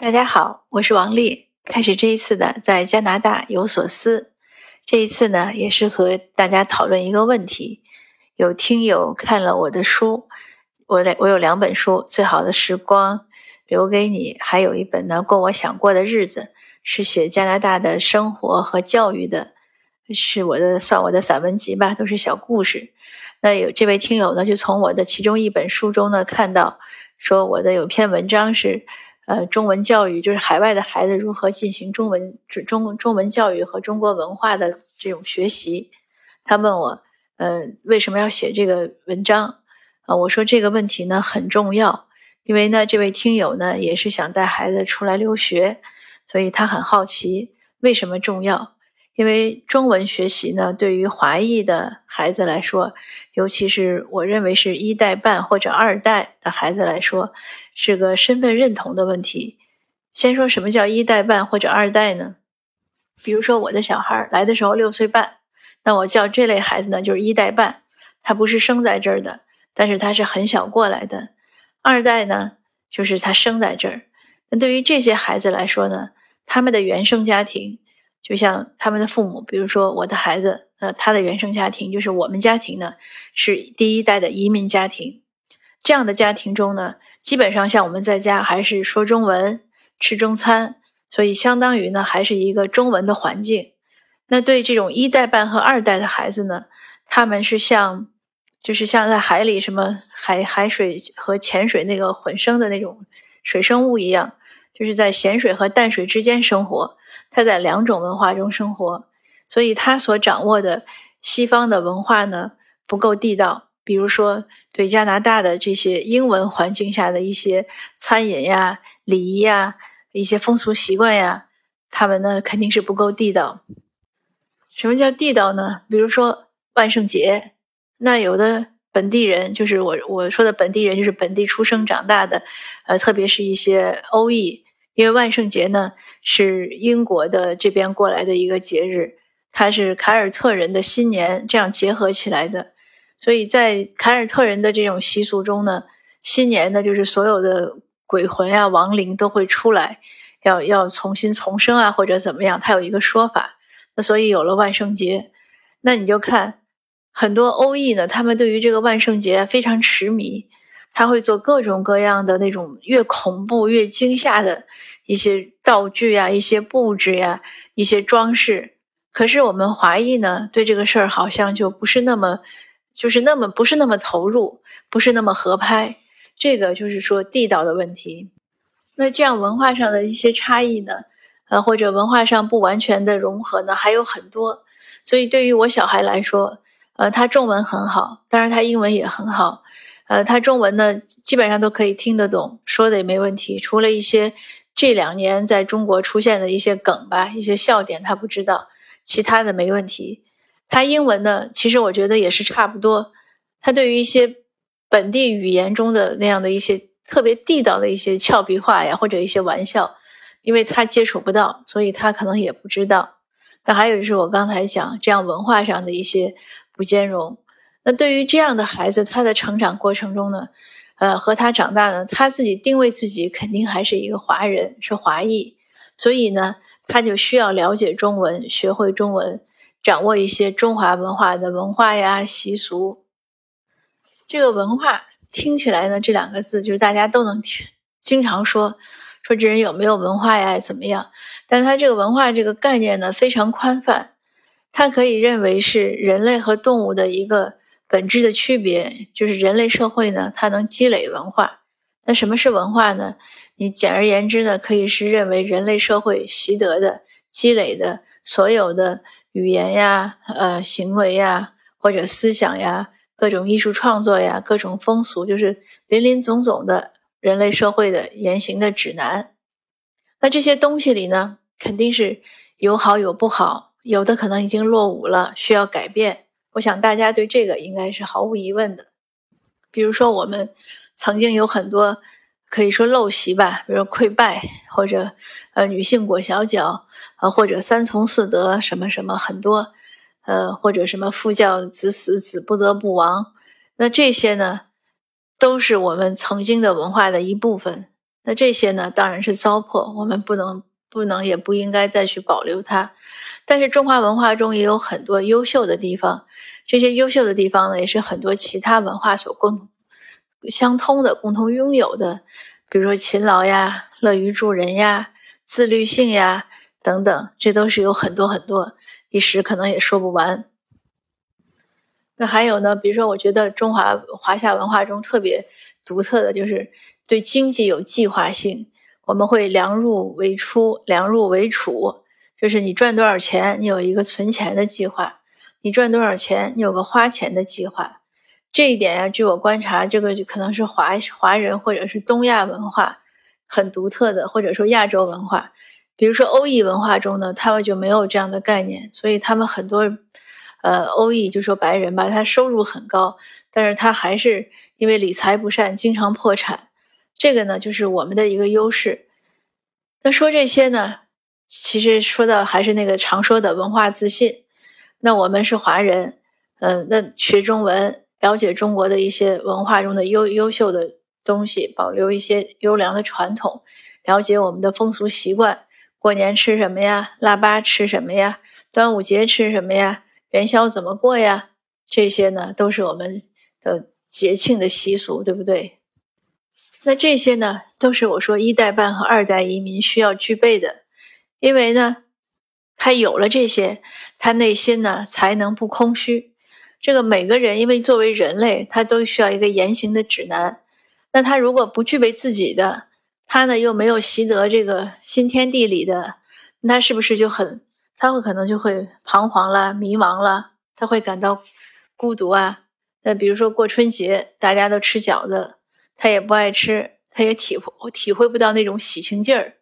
大家好，我是王丽。开始这一次的在加拿大有所思，这一次呢也是和大家讨论一个问题。有听友看了我的书，我我有两本书，《最好的时光》留给你，还有一本呢《过我想过的日子》，是写加拿大的生活和教育的，是我的算我的散文集吧，都是小故事。那有这位听友呢，就从我的其中一本书中呢看到，说我的有篇文章是。呃，中文教育就是海外的孩子如何进行中文中中文教育和中国文化的这种学习。他问我，呃，为什么要写这个文章？啊，我说这个问题呢很重要，因为呢，这位听友呢也是想带孩子出来留学，所以他很好奇为什么重要。因为中文学习呢，对于华裔的孩子来说，尤其是我认为是一代半或者二代的孩子来说，是个身份认同的问题。先说什么叫一代半或者二代呢？比如说我的小孩来的时候六岁半，那我叫这类孩子呢就是一代半，他不是生在这儿的，但是他是很小过来的。二代呢，就是他生在这儿。那对于这些孩子来说呢，他们的原生家庭。就像他们的父母，比如说我的孩子，呃，他的原生家庭就是我们家庭呢，是第一代的移民家庭。这样的家庭中呢，基本上像我们在家还是说中文、吃中餐，所以相当于呢还是一个中文的环境。那对这种一代半和二代的孩子呢，他们是像，就是像在海里什么海海水和浅水那个混生的那种水生物一样。就是在咸水和淡水之间生活，他在两种文化中生活，所以他所掌握的西方的文化呢不够地道。比如说，对加拿大的这些英文环境下的一些餐饮呀、礼仪呀、一些风俗习惯呀，他们呢肯定是不够地道。什么叫地道呢？比如说万圣节，那有的。本地人就是我我说的本地人，就是本地出生长大的，呃，特别是一些欧裔，因为万圣节呢是英国的这边过来的一个节日，它是凯尔特人的新年这样结合起来的，所以在凯尔特人的这种习俗中呢，新年呢就是所有的鬼魂啊、亡灵都会出来，要要重新重生啊或者怎么样，它有一个说法，那所以有了万圣节，那你就看。很多欧裔呢，他们对于这个万圣节非常痴迷，他会做各种各样的那种越恐怖越惊吓的一些道具呀、一些布置呀、一些装饰。可是我们华裔呢，对这个事儿好像就不是那么，就是那么不是那么投入，不是那么合拍。这个就是说地道的问题。那这样文化上的一些差异呢，呃，或者文化上不完全的融合呢，还有很多。所以对于我小孩来说，呃，他中文很好，当然他英文也很好。呃，他中文呢，基本上都可以听得懂，说的也没问题。除了一些这两年在中国出现的一些梗吧，一些笑点他不知道，其他的没问题。他英文呢，其实我觉得也是差不多。他对于一些本地语言中的那样的一些特别地道的一些俏皮话呀，或者一些玩笑，因为他接触不到，所以他可能也不知道。那还有就是我刚才讲这样文化上的一些。不兼容。那对于这样的孩子，他的成长过程中呢，呃，和他长大呢，他自己定位自己肯定还是一个华人，是华裔，所以呢，他就需要了解中文，学会中文，掌握一些中华文化的文化呀、习俗。这个文化听起来呢，这两个字就是大家都能听，经常说说这人有没有文化呀，怎么样？但他这个文化这个概念呢，非常宽泛。它可以认为是人类和动物的一个本质的区别，就是人类社会呢，它能积累文化。那什么是文化呢？你简而言之呢，可以是认为人类社会习得的、积累的所有的语言呀、呃行为呀，或者思想呀、各种艺术创作呀、各种风俗，就是林林总总的人类社会的言行的指南。那这些东西里呢，肯定是有好有不好。有的可能已经落伍了，需要改变。我想大家对这个应该是毫无疑问的。比如说，我们曾经有很多可以说陋习吧，比如溃败，或者呃女性裹小脚，啊或者三从四德什么什么很多，呃或者什么父教子死，子不得不亡。那这些呢，都是我们曾经的文化的一部分。那这些呢，当然是糟粕，我们不能、不能也不应该再去保留它。但是中华文化中也有很多优秀的地方，这些优秀的地方呢，也是很多其他文化所共相通的、共同拥有的，比如说勤劳呀、乐于助人呀、自律性呀等等，这都是有很多很多，一时可能也说不完。那还有呢，比如说，我觉得中华华夏文化中特别独特的就是对经济有计划性，我们会量入为出，量入为储。就是你赚多少钱，你有一个存钱的计划；你赚多少钱，你有个花钱的计划。这一点呀，据我观察，这个就可能是华华人或者是东亚文化很独特的，或者说亚洲文化。比如说欧裔文化中呢，他们就没有这样的概念，所以他们很多，呃，欧裔就说白人吧，他收入很高，但是他还是因为理财不善，经常破产。这个呢，就是我们的一个优势。那说这些呢？其实说到还是那个常说的文化自信，那我们是华人，嗯，那学中文，了解中国的一些文化中的优优秀的东西，保留一些优良的传统，了解我们的风俗习惯，过年吃什么呀？腊八吃什么呀？端午节吃什么呀？元宵怎么过呀？这些呢，都是我们的节庆的习俗，对不对？那这些呢，都是我说一代半和二代移民需要具备的。因为呢，他有了这些，他内心呢才能不空虚。这个每个人，因为作为人类，他都需要一个言行的指南。那他如果不具备自己的，他呢又没有习得这个新天地里的，那他是不是就很，他会可能就会彷徨了、迷茫了，他会感到孤独啊。那比如说过春节，大家都吃饺子，他也不爱吃，他也体会体会不到那种喜庆劲儿。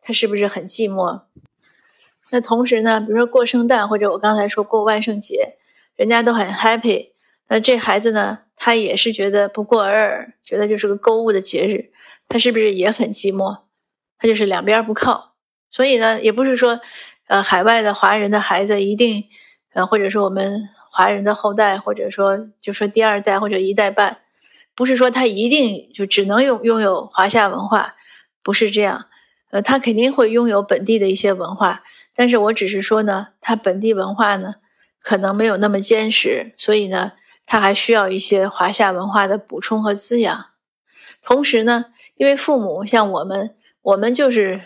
他是不是很寂寞？那同时呢，比如说过圣诞，或者我刚才说过万圣节，人家都很 happy。那这孩子呢，他也是觉得不过尔尔，觉得就是个购物的节日，他是不是也很寂寞？他就是两边不靠。所以呢，也不是说，呃，海外的华人的孩子一定，呃，或者说我们华人的后代，或者说就说第二代或者一代半，不是说他一定就只能拥拥有华夏文化，不是这样。呃，他肯定会拥有本地的一些文化，但是我只是说呢，他本地文化呢可能没有那么坚实，所以呢，他还需要一些华夏文化的补充和滋养。同时呢，因为父母像我们，我们就是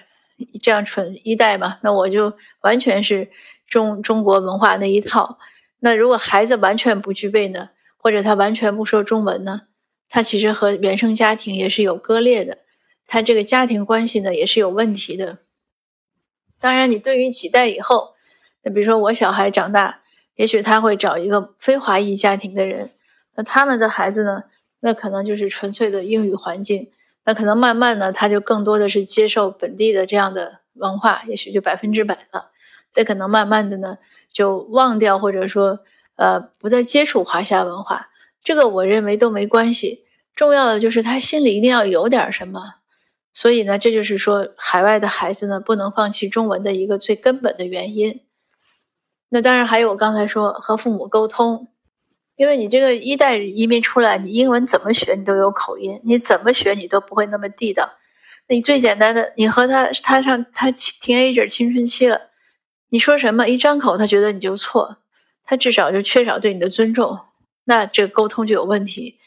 这样纯一代嘛，那我就完全是中中国文化那一套。那如果孩子完全不具备呢，或者他完全不说中文呢，他其实和原生家庭也是有割裂的。他这个家庭关系呢也是有问题的。当然，你对于几代以后，那比如说我小孩长大，也许他会找一个非华裔家庭的人，那他们的孩子呢，那可能就是纯粹的英语环境，那可能慢慢呢，他就更多的是接受本地的这样的文化，也许就百分之百了。再可能慢慢的呢，就忘掉或者说呃不再接触华夏文化，这个我认为都没关系。重要的就是他心里一定要有点什么。所以呢，这就是说，海外的孩子呢，不能放弃中文的一个最根本的原因。那当然还有我刚才说和父母沟通，因为你这个一代移民出来，你英文怎么学你都有口音，你怎么学你都不会那么地道。那你最简单的，你和他他上他 teenager 青春期了，你说什么一张口他觉得你就错，他至少就缺少对你的尊重，那这个沟通就有问题。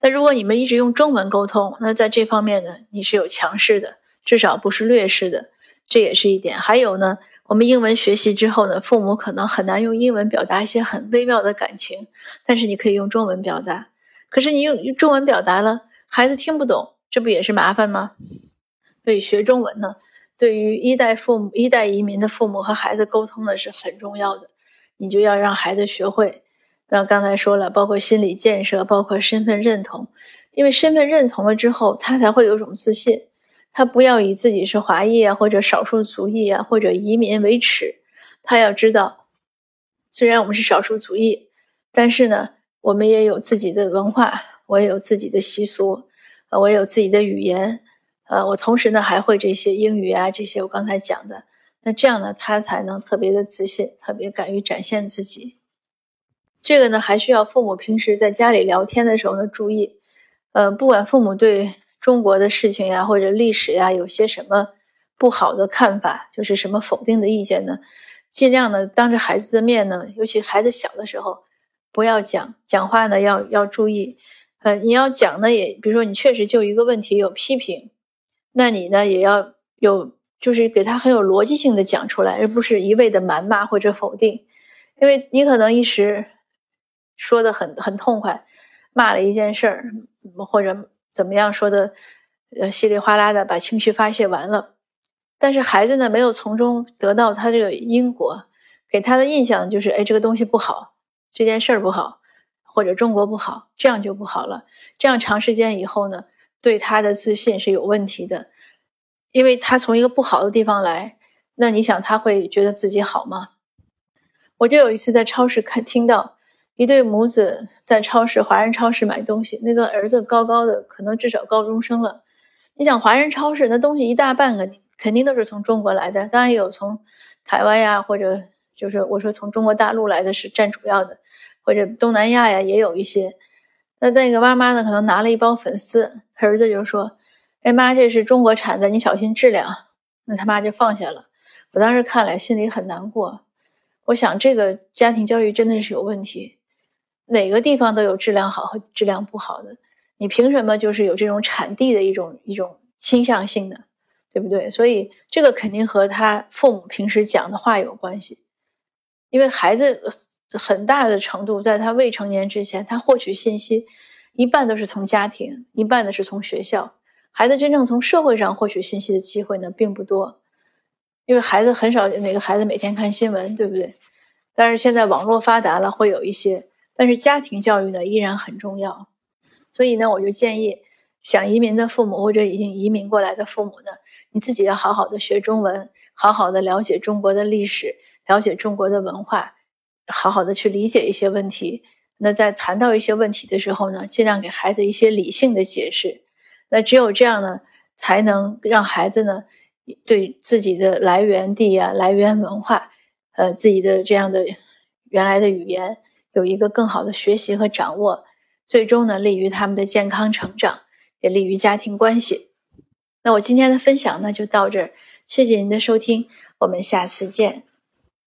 那如果你们一直用中文沟通，那在这方面呢，你是有强势的，至少不是劣势的，这也是一点。还有呢，我们英文学习之后呢，父母可能很难用英文表达一些很微妙的感情，但是你可以用中文表达。可是你用中文表达了，孩子听不懂，这不也是麻烦吗？所以学中文呢，对于一代父母、一代移民的父母和孩子沟通呢是很重要的，你就要让孩子学会。那刚才说了，包括心理建设，包括身份认同，因为身份认同了之后，他才会有种自信。他不要以自己是华裔啊，或者少数族裔啊，或者移民为耻。他要知道，虽然我们是少数族裔，但是呢，我们也有自己的文化，我也有自己的习俗，呃，我也有自己的语言，呃，我同时呢还会这些英语啊，这些我刚才讲的。那这样呢，他才能特别的自信，特别敢于展现自己。这个呢，还需要父母平时在家里聊天的时候呢注意，呃，不管父母对中国的事情呀或者历史呀有些什么不好的看法，就是什么否定的意见呢，尽量呢当着孩子的面呢，尤其孩子小的时候，不要讲讲话呢要要注意。呃，你要讲呢也，比如说你确实就一个问题有批评，那你呢也要有，就是给他很有逻辑性的讲出来，而不是一味的谩骂或者否定，因为你可能一时说的很很痛快，骂了一件事儿，或者怎么样说的，呃稀里哗啦的把情绪发泄完了，但是孩子呢没有从中得到他这个因果，给他的印象就是，哎，这个东西不好，这件事儿不好。或者中国不好，这样就不好了。这样长时间以后呢，对他的自信是有问题的，因为他从一个不好的地方来，那你想他会觉得自己好吗？我就有一次在超市看听到一对母子在超市华人超市买东西，那个儿子高高的，可能至少高中生了。你想华人超市那东西一大半个肯定都是从中国来的，当然有从台湾呀，或者就是我说从中国大陆来的是占主要的。或者东南亚呀，也有一些。那那个妈妈呢，可能拿了一包粉丝，他儿子就说：“哎妈，这是中国产的，你小心质量。”那他妈就放下了。我当时看来心里很难过。我想这个家庭教育真的是有问题。哪个地方都有质量好和质量不好的，你凭什么就是有这种产地的一种一种倾向性的，对不对？所以这个肯定和他父母平时讲的话有关系，因为孩子。很大的程度，在他未成年之前，他获取信息一半都是从家庭，一半的是从学校。孩子真正从社会上获取信息的机会呢，并不多，因为孩子很少哪个孩子每天看新闻，对不对？但是现在网络发达了，会有一些，但是家庭教育呢依然很重要。所以呢，我就建议想移民的父母或者已经移民过来的父母呢，你自己要好好的学中文，好好的了解中国的历史，了解中国的文化。好好的去理解一些问题，那在谈到一些问题的时候呢，尽量给孩子一些理性的解释。那只有这样呢，才能让孩子呢，对自己的来源地呀、来源文化，呃，自己的这样的原来的语言有一个更好的学习和掌握，最终呢，利于他们的健康成长，也利于家庭关系。那我今天的分享呢，就到这儿，谢谢您的收听，我们下次见。